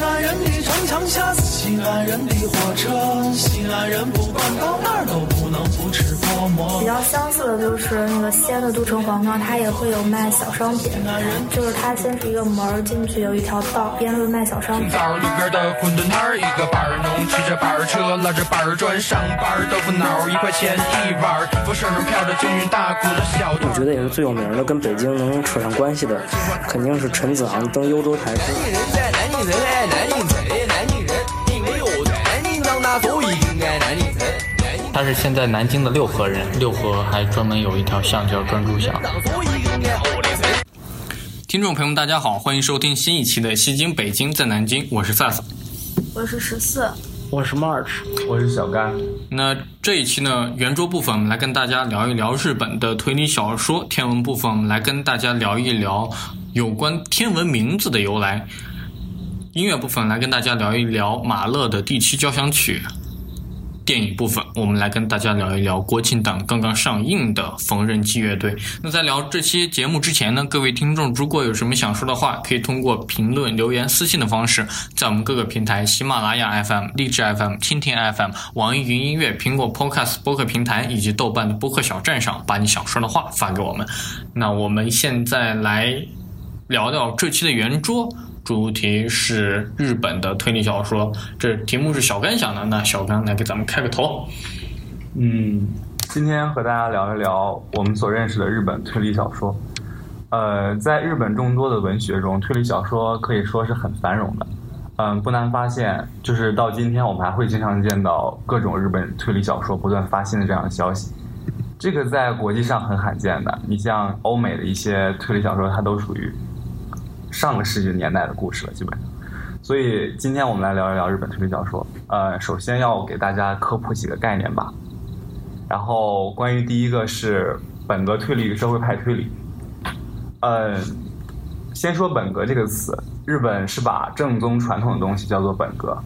西安人的城墙下是西安人的火车，西安人不管到哪儿都不能不吃泡馍。比较相似的就是那个西安的都城隍庙，它也会有卖小商品，就是它先是一个门儿进去有一条道，边路卖小商品。枣路边的馄饨摊儿，一个板儿农骑着板儿车，拉着板儿砖上班儿，豆腐脑儿一块钱一碗儿，风扇上飘着京韵大鼓的小。我觉得也是最有名的，跟北京能扯上关系的，肯定是陈子昂登幽州台诗。南京人在南京城爱南京城，南京人因为我在南京长大，所以应该南京城。他是现在南京的六合人，六合还专门有一条巷叫专诸巷。听众朋友们，大家好，欢迎收听新一期的《西京北京在南京》，我是萨萨。我是十四，我是 March，我是小甘，那这一期呢，圆桌部分我们来跟大家聊一聊日本的推理小说；天文部分我们来跟大家聊一聊有关天文名字的由来；音乐部分来跟大家聊一聊马勒的第七交响曲；电影部分我们来跟大家聊一聊国庆档刚刚上映的缝纫机乐队。那在聊这期节目之前呢，各位听众如果有什么想说的话，可以通过评论、留言、私信的方式，在我们各个平台喜马拉雅 FM、荔枝 FM、蜻蜓 FM、网易云音乐、苹果 Podcast 播客平台以及豆瓣的播客小站上，把你想说的话发给我们。那我们现在来聊聊这期的圆桌。主题是日本的推理小说，这题目是小甘想的，那小甘来给咱们开个头。嗯，今天和大家聊一聊我们所认识的日本推理小说。呃，在日本众多的文学中，推理小说可以说是很繁荣的。嗯，不难发现，就是到今天我们还会经常见到各种日本推理小说不断发新的这样的消息。这个在国际上很罕见的。你像欧美的一些推理小说，它都属于上个世纪年代的故事了，基本上。所以今天我们来聊一聊日本推理小说。呃，首先要给大家科普几个概念吧。然后关于第一个是本格推理与社会派推理。呃，先说本格这个词，日本是把正宗传统的东西叫做本格。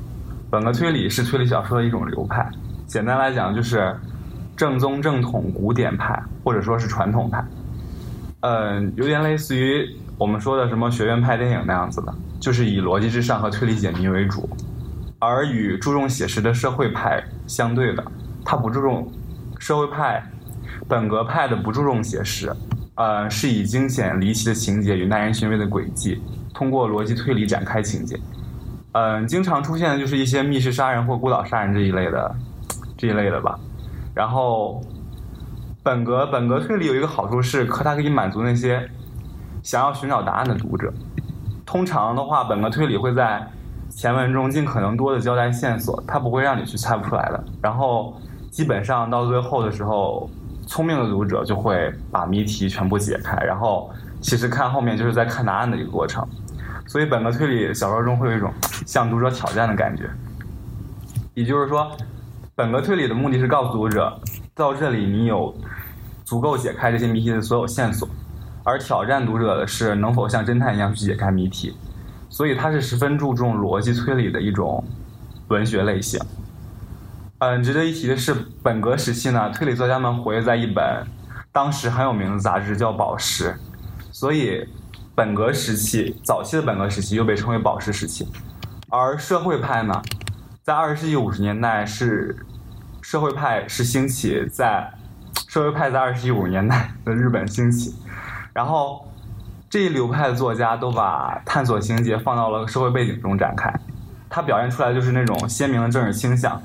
本格推理是推理小说的一种流派，简单来讲就是正宗正统古典派，或者说是传统派。嗯，有点类似于我们说的什么学院派电影那样子的，就是以逻辑至上和推理解谜为主，而与注重写实的社会派相对的，它不注重社会派，本格派的不注重写实，呃，是以惊险离奇的情节与耐人寻味的轨迹，通过逻辑推理展开情节。嗯，经常出现的就是一些密室杀人或孤岛杀人这一类的，这一类的吧。然后，本格本格推理有一个好处是，可它可以满足那些想要寻找答案的读者。通常的话，本格推理会在前文中尽可能多的交代线索，它不会让你去猜不出来的。然后，基本上到最后的时候，聪明的读者就会把谜题全部解开。然后，其实看后面就是在看答案的一个过程。所以，本格推理小说中会有一种向读者挑战的感觉。也就是说，本格推理的目的是告诉读者，到这里你有足够解开这些谜题的所有线索，而挑战读者的是能否像侦探一样去解开谜题。所以，它是十分注重逻辑推理的一种文学类型。嗯，值得一提的是，本格时期呢，推理作家们活跃在一本当时很有名的杂志，叫《宝石》，所以。本格时期，早期的本格时期又被称为宝石时期，而社会派呢，在二十世纪五十年代是社会派是兴起在社会派在二十世纪五十年代的日本兴起，然后这一流派的作家都把探索情节放到了社会背景中展开，他表现出来就是那种鲜明的政治倾向。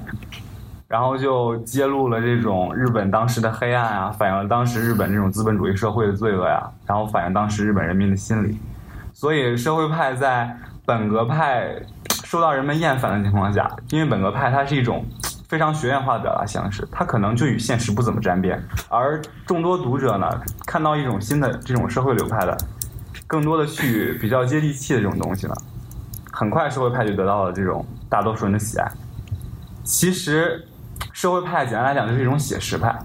然后就揭露了这种日本当时的黑暗啊，反映了当时日本这种资本主义社会的罪恶呀，然后反映当时日本人民的心理。所以社会派在本格派受到人们厌烦的情况下，因为本格派它是一种非常学院化的表达形式，它可能就与现实不怎么沾边。而众多读者呢，看到一种新的这种社会流派的，更多的去比较接地气的这种东西呢，很快社会派就得到了这种大多数人的喜爱。其实。社会派简单来讲就是一种写实派，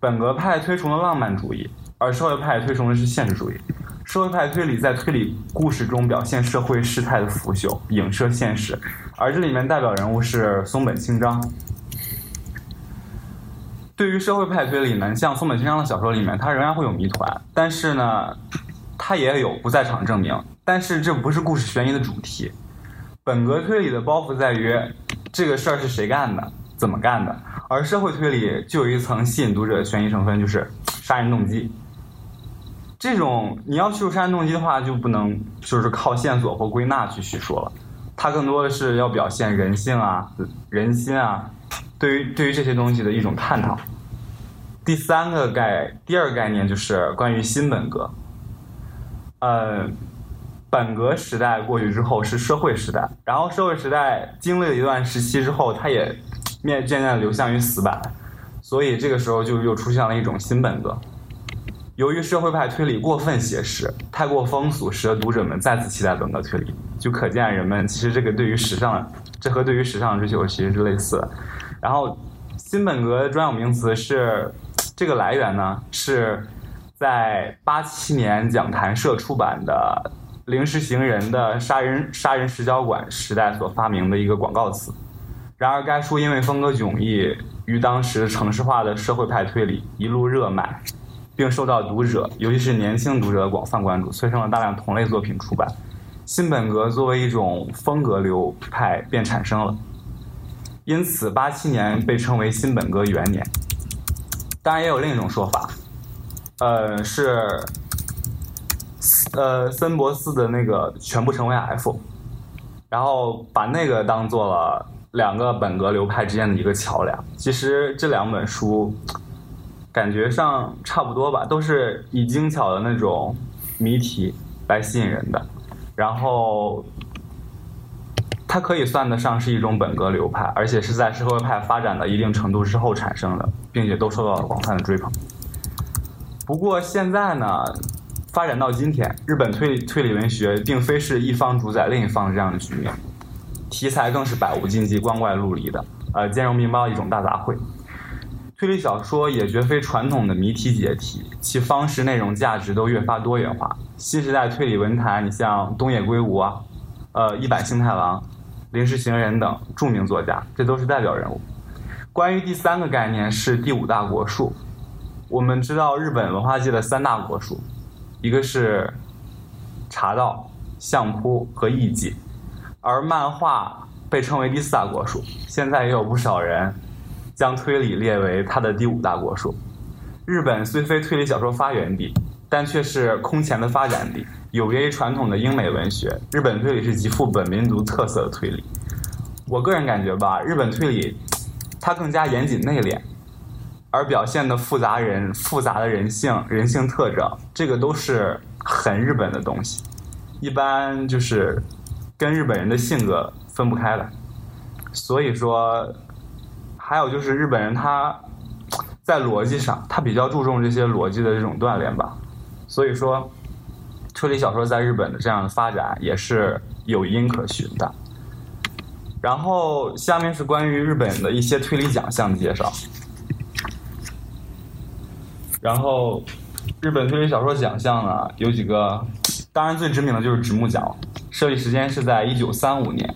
本格派推崇了浪漫主义，而社会派推崇的是现实主义。社会派推理在推理故事中表现社会事态的腐朽，影射现实，而这里面代表人物是松本清张。对于社会派推理呢，像松本清张的小说里面，它仍然会有谜团，但是呢，它也有不在场证明，但是这不是故事悬疑的主题。本格推理的包袱在于这个事儿是谁干的，怎么干的，而社会推理就有一层吸引读者的悬疑成分，就是杀人动机。这种你要叙述杀人动机的话，就不能就是靠线索或归纳去叙述了，它更多的是要表现人性啊、人心啊，对于对于这些东西的一种探讨。第三个概，第二个概念就是关于新本格。呃，本格时代过去之后是社会时代，然后社会时代经历了一段时期之后，它也面渐渐流向于死板，所以这个时候就又出现了一种新本格。由于社会派推理过分写实，太过风俗，使得读者们再次期待本格推理，就可见人们其实这个对于时尚，这和对于时尚追求其实是类似的。然后，新本格专有名词是这个来源呢，是在八七年讲谈社出版的《临时行人的杀人杀人实交馆》时代所发明的一个广告词。然而，该书因为风格迥异，与当时城市化的社会派推理一路热卖。并受到读者，尤其是年轻读者的广泛关注，催生了大量同类作品出版。新本格作为一种风格流派便产生了，因此八七年被称为新本格元年。当然，也有另一种说法，呃，是呃森博斯的那个全部成为 F，然后把那个当做了两个本格流派之间的一个桥梁。其实这两本书。感觉上差不多吧，都是以精巧的那种谜题来吸引人的，然后它可以算得上是一种本格流派，而且是在社会派发展的一定程度之后产生的，并且都受到了广泛的追捧。不过现在呢，发展到今天，日本推理推理文学并非是一方主宰另一方这样的局面，题材更是百无禁忌、光怪陆离的，呃，兼容并包一种大杂烩。推理小说也绝非传统的谜题解题，其方式、内容、价值都越发多元化。新时代推理文坛，你像东野圭吾啊，呃，一坂幸太郎、临时行人等著名作家，这都是代表人物。关于第三个概念是第五大国术，我们知道日本文化界的三大国术，一个是茶道、相扑和艺伎，而漫画被称为第四大国术。现在也有不少人。将推理列为它的第五大国术。日本虽非推理小说发源地，但却是空前的发展地。有别于传统的英美文学，日本推理是极富本民族特色的推理。我个人感觉吧，日本推理它更加严谨内敛，而表现的复杂人复杂的人性、人性特征，这个都是很日本的东西。一般就是跟日本人的性格分不开的。所以说。还有就是日本人他在逻辑上，他比较注重这些逻辑的这种锻炼吧，所以说推理小说在日本的这样的发展也是有因可循的。然后下面是关于日本的一些推理奖项的介绍。然后日本推理小说奖项呢有几个，当然最知名的就是直木奖，设立时间是在一九三五年，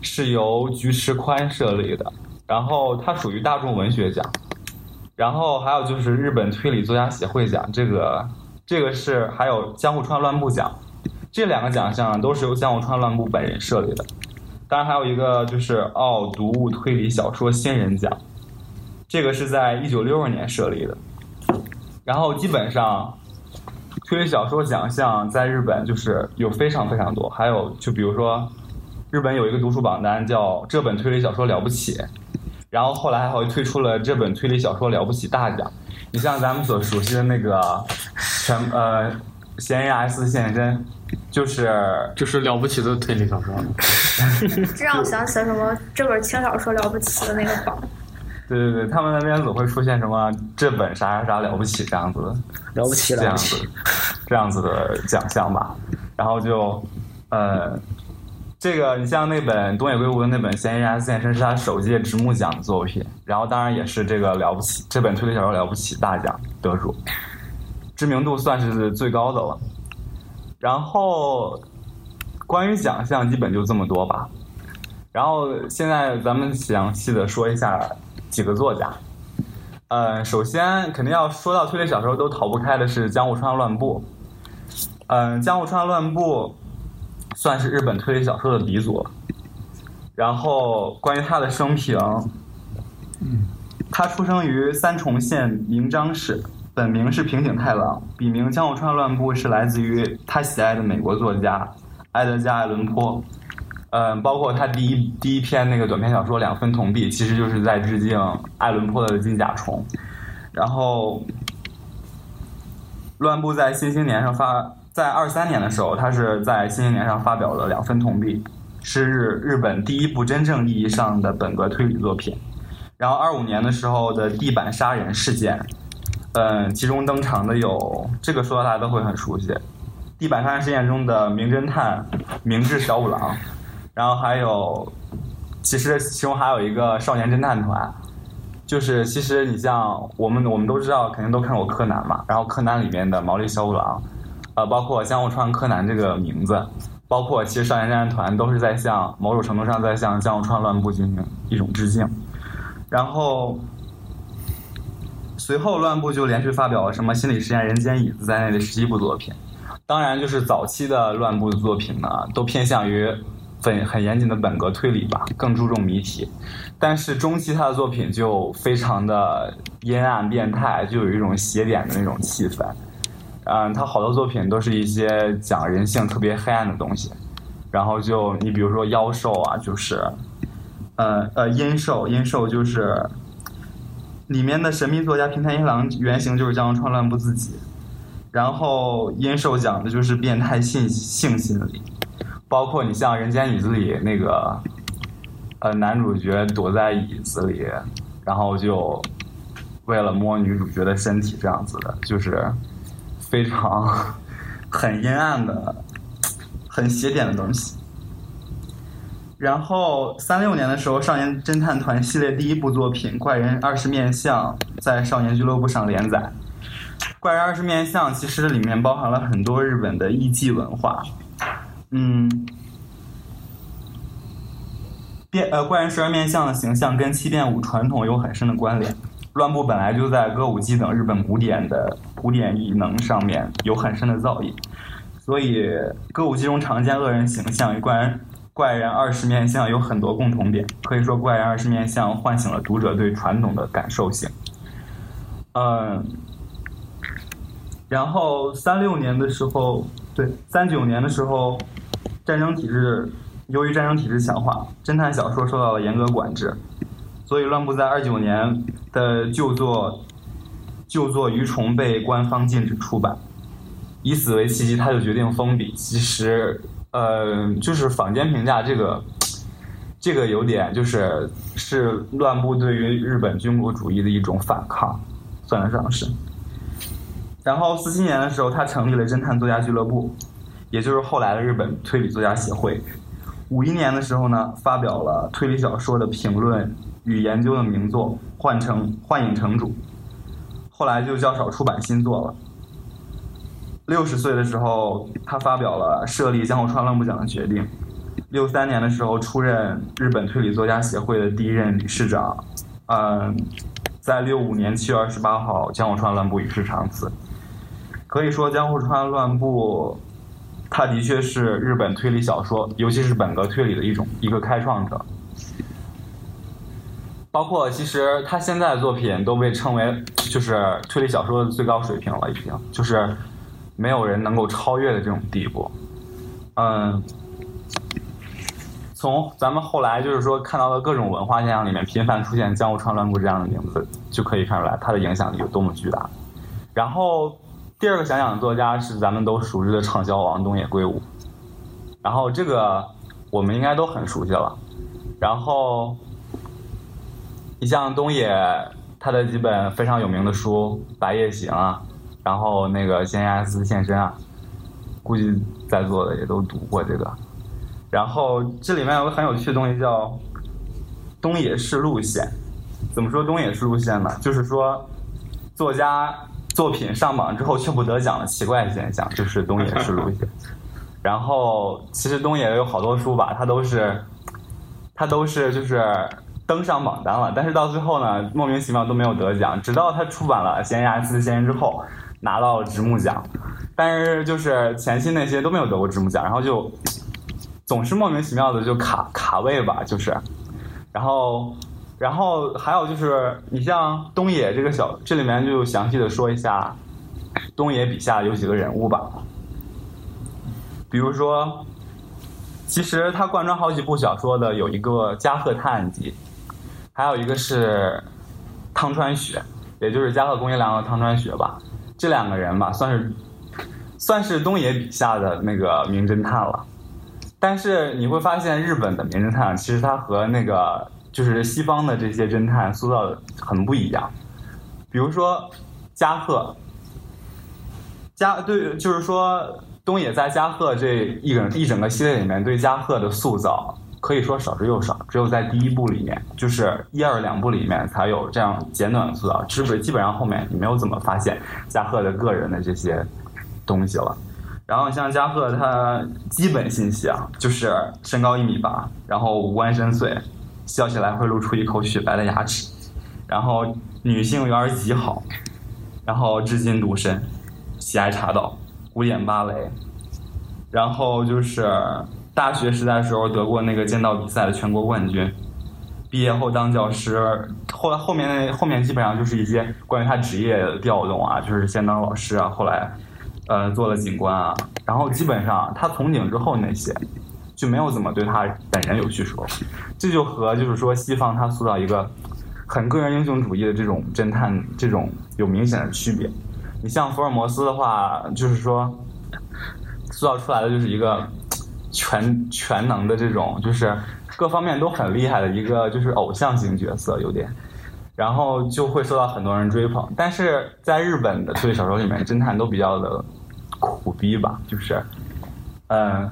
是由菊池宽设立的。然后它属于大众文学奖，然后还有就是日本推理作家协会奖，这个这个是还有江户川乱步奖，这两个奖项都是由江户川乱步本人设立的。当然还有一个就是奥读物推理小说新人奖，这个是在一九六二年设立的。然后基本上推理小说奖项在日本就是有非常非常多，还有就比如说日本有一个读书榜单叫这本推理小说了不起。然后后来还会推出了这本推理小说了不起大奖，你像咱们所熟悉的那个全呃嫌疑 S 现身，就是就是了不起的推理小说。这让我想起了什么这本轻小说了不起的那个榜。对对对，他们那边总会出现什么这本啥啥啥了不起这样子的，了不起这样子这样子的奖项吧，然后就呃。这个你像那本东野圭吾的那本《嫌疑人 S 现身》是他首届直木奖的作品，然后当然也是这个了不起这本推理小说了不起大奖得主，知名度算是最高的了。然后关于奖项基本就这么多吧。然后现在咱们详细的说一下几个作家。呃，首先肯定要说到推理小说都逃不开的是江户川乱步。嗯，江户川乱步。算是日本推理小说的鼻祖。然后关于他的生平，他出生于三重县明章市，本名是平井太郎，笔名江户川乱步是来自于他喜爱的美国作家埃德加·爱伦坡。嗯，包括他第一第一篇那个短篇小说《两分铜币》，其实就是在致敬爱伦坡的《金甲虫》。然后，乱步在《新青年》上发，在二三年的时候，他是在《新青年》上发表了《两分铜币》，是日日本第一部真正意义上的本格推理作品。然后二五年的时候的地板杀人事件，嗯，其中登场的有这个说到大家都会很熟悉，地板杀人事件中的名侦探明智小五郎。然后还有，其实其中还有一个少年侦探团，就是其实你像我们我们都知道，肯定都看过柯南嘛。然后柯南里面的毛利小五郎，呃，包括江户川柯南这个名字，包括其实少年侦探团都是在向某种程度上在向江户川乱步进行一种致敬。然后随后乱步就连续发表了什么心理实验、人间椅子在内的十一部作品。当然，就是早期的乱步的作品呢，都偏向于。很很严谨的本格推理吧，更注重谜题，但是中期他的作品就非常的阴暗变态，就有一种邪典的那种气氛。嗯，他好多作品都是一些讲人性特别黑暗的东西，然后就你比如说妖兽啊，就是，呃呃阴兽，阴兽就是里面的神秘作家平太一郎原型就是江川乱步自己，然后阴兽讲的就是变态性性心理。包括你像《人间椅子》里那个，呃，男主角躲在椅子里，然后就为了摸女主角的身体这样子的，就是非常 很阴暗的、很邪典的东西。然后三六年的时候，《少年侦探团》系列第一部作品《怪人二十面相》在少年俱乐部上连载。《怪人二十面相》其实里面包含了很多日本的艺伎文化。嗯，变呃怪人十二面相的形象跟七变五传统有很深的关联。乱步本来就在歌舞伎等日本古典的古典艺能上面有很深的造诣，所以歌舞伎中常见恶人形象与怪人怪人二十面相有很多共同点。可以说，怪人二十面相唤醒了读者对传统的感受性。嗯，然后三六年的时候，对三九年的时候。战争体制，由于战争体制强化，侦探小说受到了严格管制，所以乱步在二九年的旧作旧作《鱼虫》被官方禁止出版。以此为契机，他就决定封笔。其实，呃，就是坊间评价这个，这个有点就是是乱步对于日本军国主义的一种反抗，算得上是。然后四七年的时候，他成立了侦探作家俱乐部。也就是后来的日本推理作家协会，五一年的时候呢，发表了推理小说的评论与研究的名作《幻城幻影城主》，后来就较少出版新作了。六十岁的时候，他发表了设立江户川乱步奖的决定。六三年的时候，出任日本推理作家协会的第一任理事长。嗯，在六五年七月二十八号，江户川乱步与世长辞。可以说，江户川乱步。他的确是日本推理小说，尤其是本格推理的一种一个开创者。包括其实他现在的作品都被称为就是推理小说的最高水平了，已经就是没有人能够超越的这种地步。嗯，从咱们后来就是说看到的各种文化现象里面频繁出现江户川乱步这样的名字，就可以看出来他的影响力有多么巨大。然后。第二个想想的作家是咱们都熟知的畅销王东野圭吾，然后这个我们应该都很熟悉了。然后你像东野他的几本非常有名的书《白夜行》啊，然后那个《仙亚斯现身》啊，估计在座的也都读过这个。然后这里面有个很有趣的东西叫东野式路线。怎么说东野式路线呢？就是说作家。作品上榜之后却不得奖的奇怪现象，就是东野式路线。然后其实东野有好多书吧，他都是，他都是就是登上榜单了，但是到最后呢，莫名其妙都没有得奖。直到他出版了《闲牙斯先生》之后，拿到了直木奖，但是就是前期那些都没有得过直木奖，然后就总是莫名其妙的就卡卡位吧，就是，然后然后还有就是你像东野这个小，这里面就详细的说一下东野笔下有几个人物吧，比如说，其实他贯穿好几部小说的有一个加贺探案集，还有一个是汤川学，也就是加贺恭一良和汤川学吧，这两个人吧，算是算是东野笔下的那个名侦探了。但是你会发现，日本的名侦探其实他和那个就是西方的这些侦探塑造的很不一样。比如说加贺，加对，就是说东野在加贺这一整一整个系列里面对加贺的塑造可以说少之又少，只有在第一部里面，就是一二两部里面才有这样简短的塑造，基本基本上后面你没有怎么发现加贺的个人的这些东西了。然后像加贺，他基本信息啊，就是身高一米八，然后五官深邃，笑起来会露出一口雪白的牙齿，然后女性缘极好，然后至今独身，喜爱茶道、古典芭蕾，然后就是大学时代的时候得过那个剑道比赛的全国冠军，毕业后当教师，后来后面后面基本上就是一些关于他职业的调动啊，就是先当老师啊，后来。呃，做了警官啊，然后基本上他从警之后那些就没有怎么对他本人有叙述，这就和就是说西方他塑造一个很个人英雄主义的这种侦探这种有明显的区别。你像福尔摩斯的话，就是说塑造出来的就是一个全全能的这种，就是各方面都很厉害的一个就是偶像型角色，有点。然后就会受到很多人追捧，但是在日本的推理小说里面，侦探都比较的苦逼吧，就是，嗯，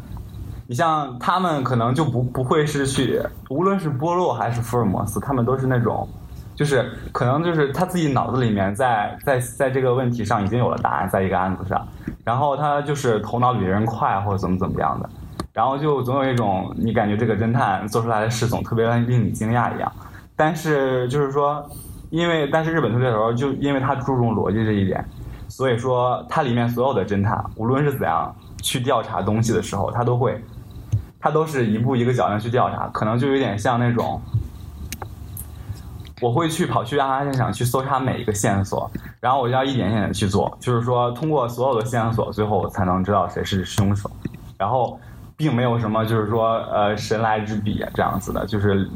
你像他们可能就不不会是去，无论是波洛还是福尔摩斯，他们都是那种，就是可能就是他自己脑子里面在在在这个问题上已经有了答案，在一个案子上，然后他就是头脑比别人快或者怎么怎么样的，然后就总有一种你感觉这个侦探做出来的事总特别令你惊讶一样。但是就是说，因为但是日本推理小说就因为它注重逻辑这一点，所以说它里面所有的侦探，无论是怎样去调查东西的时候，他都会，他都是一步一个脚印去调查，可能就有点像那种，我会去跑去案发现场去搜查每一个线索，然后我要一点一点的去做，就是说通过所有的线索，最后才能知道谁是凶手，然后并没有什么就是说呃神来之笔这样子的，就是。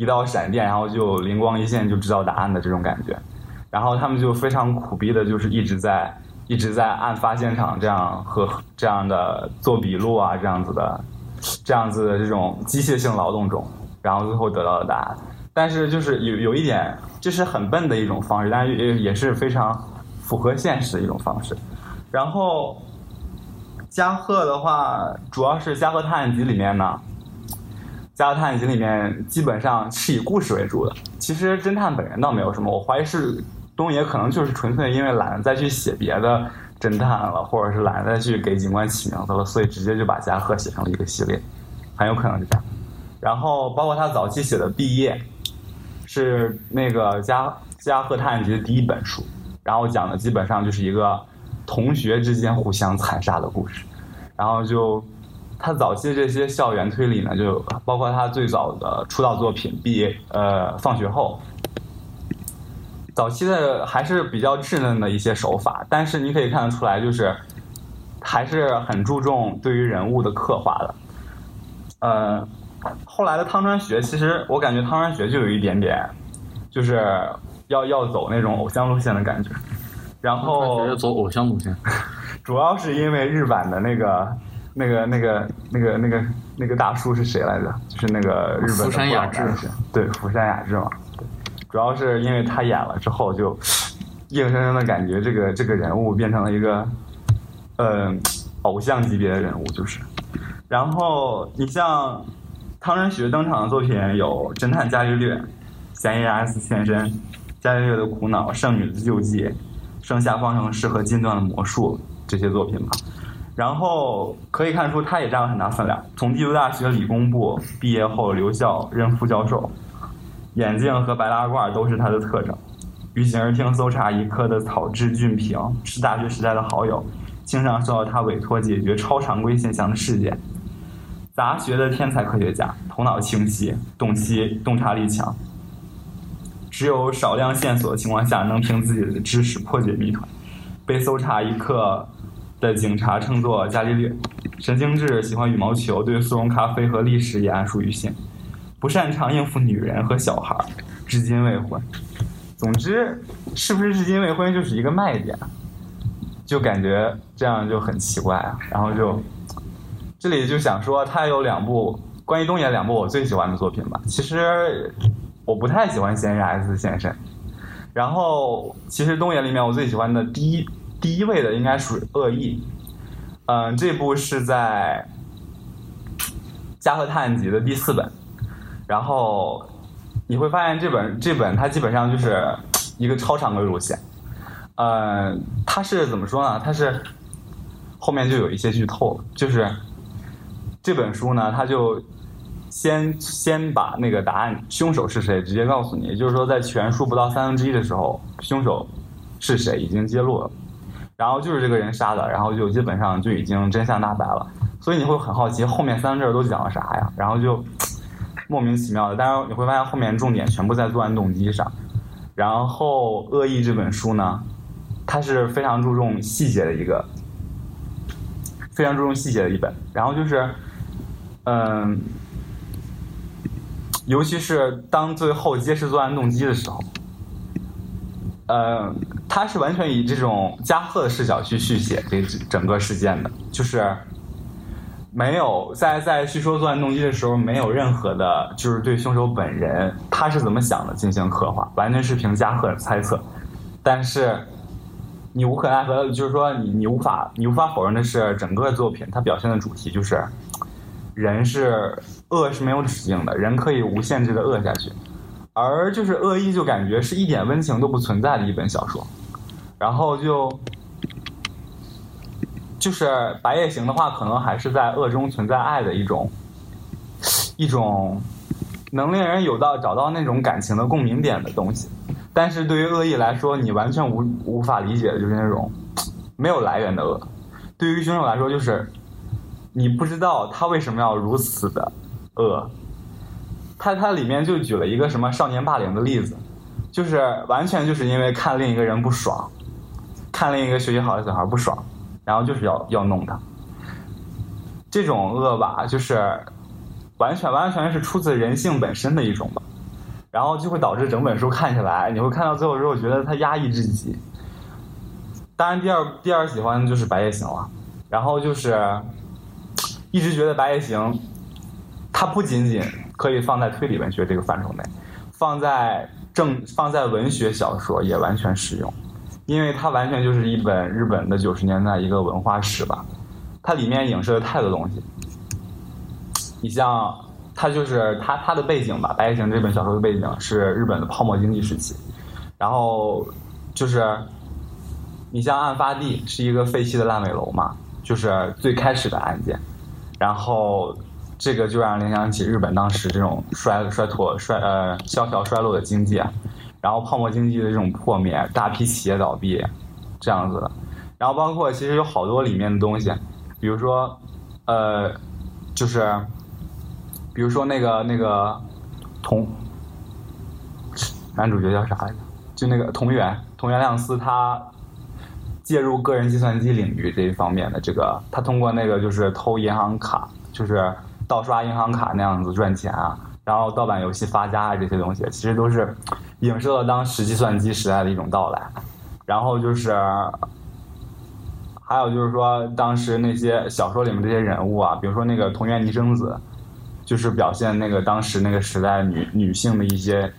一道闪电，然后就灵光一现就知道答案的这种感觉，然后他们就非常苦逼的，就是一直在一直在案发现场这样和这样的做笔录啊，这样子的这样子的这种机械性劳动中，然后最后得到了答案。但是就是有有一点，这是很笨的一种方式，但是也也是非常符合现实的一种方式。然后加贺的话，主要是《加贺探案集》里面呢。《加贺探案集》里面基本上是以故事为主的，其实侦探本人倒没有什么。我怀疑是东野可能就是纯粹因为懒得再去写别的侦探了，或者是懒得再去给警官起名字了，所以直接就把加贺写成了一个系列，很有可能是这样。然后包括他早期写的《毕业》，是那个加加贺探案集的第一本书，然后讲的基本上就是一个同学之间互相残杀的故事，然后就。他早期的这些校园推理呢，就包括他最早的出道作品《毕业》呃，放学后，早期的还是比较稚嫩的一些手法，但是你可以看得出来，就是还是很注重对于人物的刻画的。呃，后来的汤川学，其实我感觉汤川学就有一点点，就是要要走那种偶像路线的感觉，然后要走偶像路线，主要是因为日版的那个。那个、那个、那个、那个、那个大叔是谁来着？就是那个日本的福山雅治，对，福山雅治嘛。对，主要是因为他演了之后，就硬生生的感觉这个这个人物变成了一个，呃，偶像级别的人物，就是。然后你像汤仁学登场的作品有《侦探伽利略》《嫌疑人 S 现身》《伽利略的苦恼》《圣女的救济》《盛夏方程式》和《金段的魔术》这些作品吧。然后可以看出，他也占了很大分量。从帝都大学理工部毕业后留校任副教授，眼镜和白大褂都是他的特征。于景儿厅搜查一科的草治俊平是大学时代的好友，经常受到他委托解决超常规现象的事件。杂学的天才科学家，头脑清晰，洞悉洞察力强。只有少量线索的情况下，能凭自己的知识破解谜团。被搜查一刻的警察称作伽利略。神经质，喜欢羽毛球，对速溶咖啡和历史也谙熟于心。不擅长应付女人和小孩，至今未婚。总之，是不是至今未婚就是一个卖点？就感觉这样就很奇怪啊。然后就这里就想说，他有两部关于东野两部我最喜欢的作品吧。其实我不太喜欢《嫌疑 X 现身》，然后其实东野里面我最喜欢的第一第一位的应该属于《恶意》。嗯，这部是在《加贺探案集》的第四本，然后你会发现这本这本它基本上就是一个超常规路线。嗯，它是怎么说呢？它是后面就有一些剧透，就是这本书呢，它就先先把那个答案凶手是谁直接告诉你，也就是说，在全书不到三分之一的时候，凶手是谁已经揭露了。然后就是这个人杀的，然后就基本上就已经真相大白了，所以你会很好奇后面三个字都讲了啥呀？然后就莫名其妙的，但是你会发现后面重点全部在作案动机上。然后《恶意》这本书呢，它是非常注重细节的一个，非常注重细节的一本。然后就是，嗯，尤其是当最后揭示作案动机的时候。呃，他是完全以这种加贺的视角去续写这整个事件的，就是没有在在叙说作案动机的时候，没有任何的，就是对凶手本人他是怎么想的进行刻画，完全是凭加贺的猜测。但是你无可奈何，就是说你你无法你无法否认的是，整个作品它表现的主题就是人是恶是没有止境的，人可以无限制的恶下去。而就是恶意，就感觉是一点温情都不存在的一本小说，然后就就是白夜行的话，可能还是在恶中存在爱的一种一种能令人有到找到那种感情的共鸣点的东西。但是对于恶意来说，你完全无无法理解的就是那种没有来源的恶。对于凶手来说，就是你不知道他为什么要如此的恶。他他里面就举了一个什么少年霸凌的例子，就是完全就是因为看另一个人不爽，看另一个学习好的小孩不爽，然后就是要要弄他。这种恶吧，就是完全完全全是出自人性本身的一种吧，然后就会导致整本书看起来，你会看到最后之后觉得他压抑至极。当然，第二第二喜欢的就是《白夜行》了，然后就是一直觉得《白夜行》，它不仅仅。可以放在推理文学这个范畴内，放在正放在文学小说也完全适用，因为它完全就是一本日本的九十年代一个文化史吧，它里面影射了太多东西。你像它就是它它的背景吧，《白夜行》这本小说的背景是日本的泡沫经济时期，然后就是你像案发地是一个废弃的烂尾楼嘛，就是最开始的案件，然后。这个就让联想起日本当时这种衰衰脱衰呃萧条衰落的经济，然后泡沫经济的这种破灭，大批企业倒闭，这样子的。然后包括其实有好多里面的东西，比如说呃，就是比如说那个那个同男主角叫啥来着？就那个同源同源亮司他介入个人计算机领域这一方面的这个，他通过那个就是偷银行卡，就是。盗刷银行卡那样子赚钱啊，然后盗版游戏发家啊，这些东西其实都是影射了当时计算机时代的一种到来。然后就是，还有就是说，当时那些小说里面这些人物啊，比如说那个同源尼生子，就是表现那个当时那个时代女女性的一些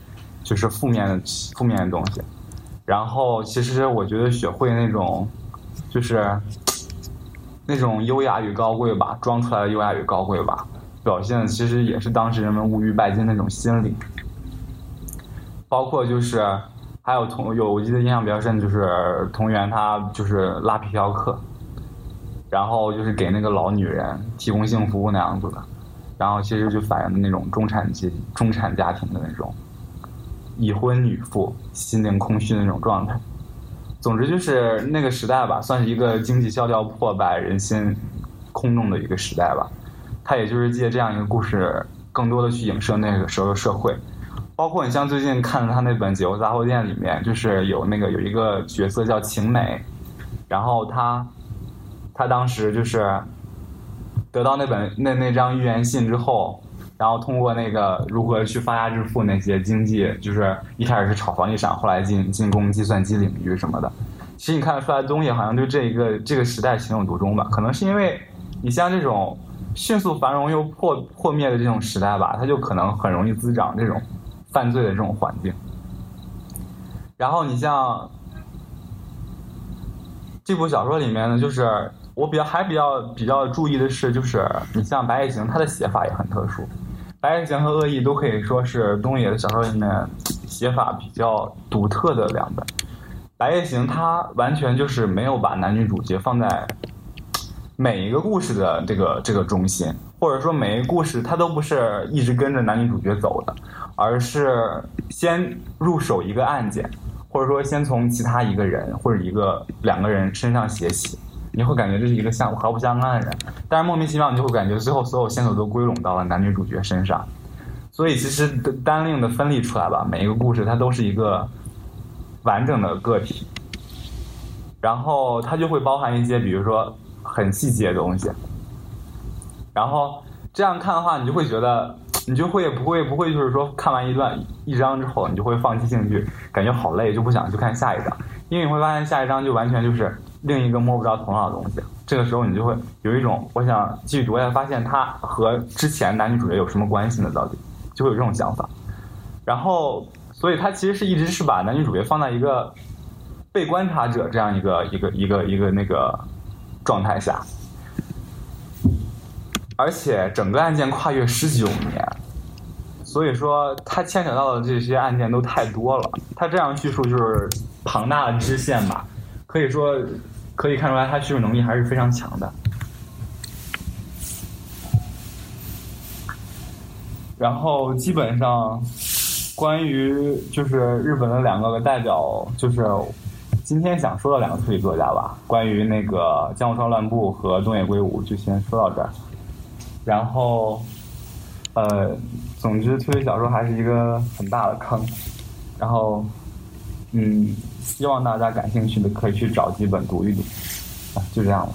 就是负面负面的东西。然后其实我觉得雪慧那种就是那种优雅与高贵吧，装出来的优雅与高贵吧。表现其实也是当时人们物欲拜金那种心理，包括就是还有同有我记得印象比较深就是同源他就是拉皮条客，然后就是给那个老女人提供性服务那样子的，然后其实就反映的那种中产阶中产家庭的那种已婚女妇心灵空虚的那种状态。总之就是那个时代吧，算是一个经济萧条破败、人心空洞的一个时代吧。他也就是借这样一个故事，更多的去影射那个时候的社会。包括你像最近看的他那本《解忧杂货店》里面，就是有那个有一个角色叫晴美，然后他他当时就是得到那本那那张预言信之后，然后通过那个如何去发家致富那些经济，就是一开始是炒房地产，后来进进攻计算机领域什么的。其实你看得出来的东西，好像对这一个这个时代情有独钟吧？可能是因为你像这种迅速繁荣又破破灭的这种时代吧，它就可能很容易滋长这种犯罪的这种环境。然后你像这部小说里面呢，就是我比较还比较比较注意的是，就是你像白夜行，它的写法也很特殊。白夜行和恶意都可以说是东野的小说里面写法比较独特的两本。白夜行它完全就是没有把男女主角放在每一个故事的这个这个中心，或者说每一个故事它都不是一直跟着男女主角走的，而是先入手一个案件，或者说先从其他一个人或者一个两个人身上写起，你会感觉这是一个相毫不相干的人，但是莫名其妙你就会感觉最后所有线索都归拢到了男女主角身上，所以其实单另的分离出来吧，每一个故事它都是一个完整的个体，然后它就会包含一些比如说很细节的东西，然后这样看的话，你就会觉得。你就会不会不会就是说看完一段一章之后，你就会放弃兴趣，感觉好累，就不想去看下一章，因为你会发现下一章就完全就是另一个摸不着头脑的东西。这个时候你就会有一种我想继续读下，发现它和之前男女主角有什么关系呢？到底就会有这种想法。然后，所以他其实是一直是把男女主角放在一个被观察者这样一个一个一个一个那个状态下。而且整个案件跨越十九年，所以说他牵扯到的这些案件都太多了。他这样叙述就是庞大的支线吧，可以说可以看出来，他叙述能力还是非常强的。然后基本上关于就是日本的两个代表，就是今天想说的两个推理作家吧，关于那个江户川乱步和东野圭吾，就先说到这儿。然后，呃，总之推理小说还是一个很大的坑。然后，嗯，希望大家感兴趣的可以去找几本读一读，啊，就这样了。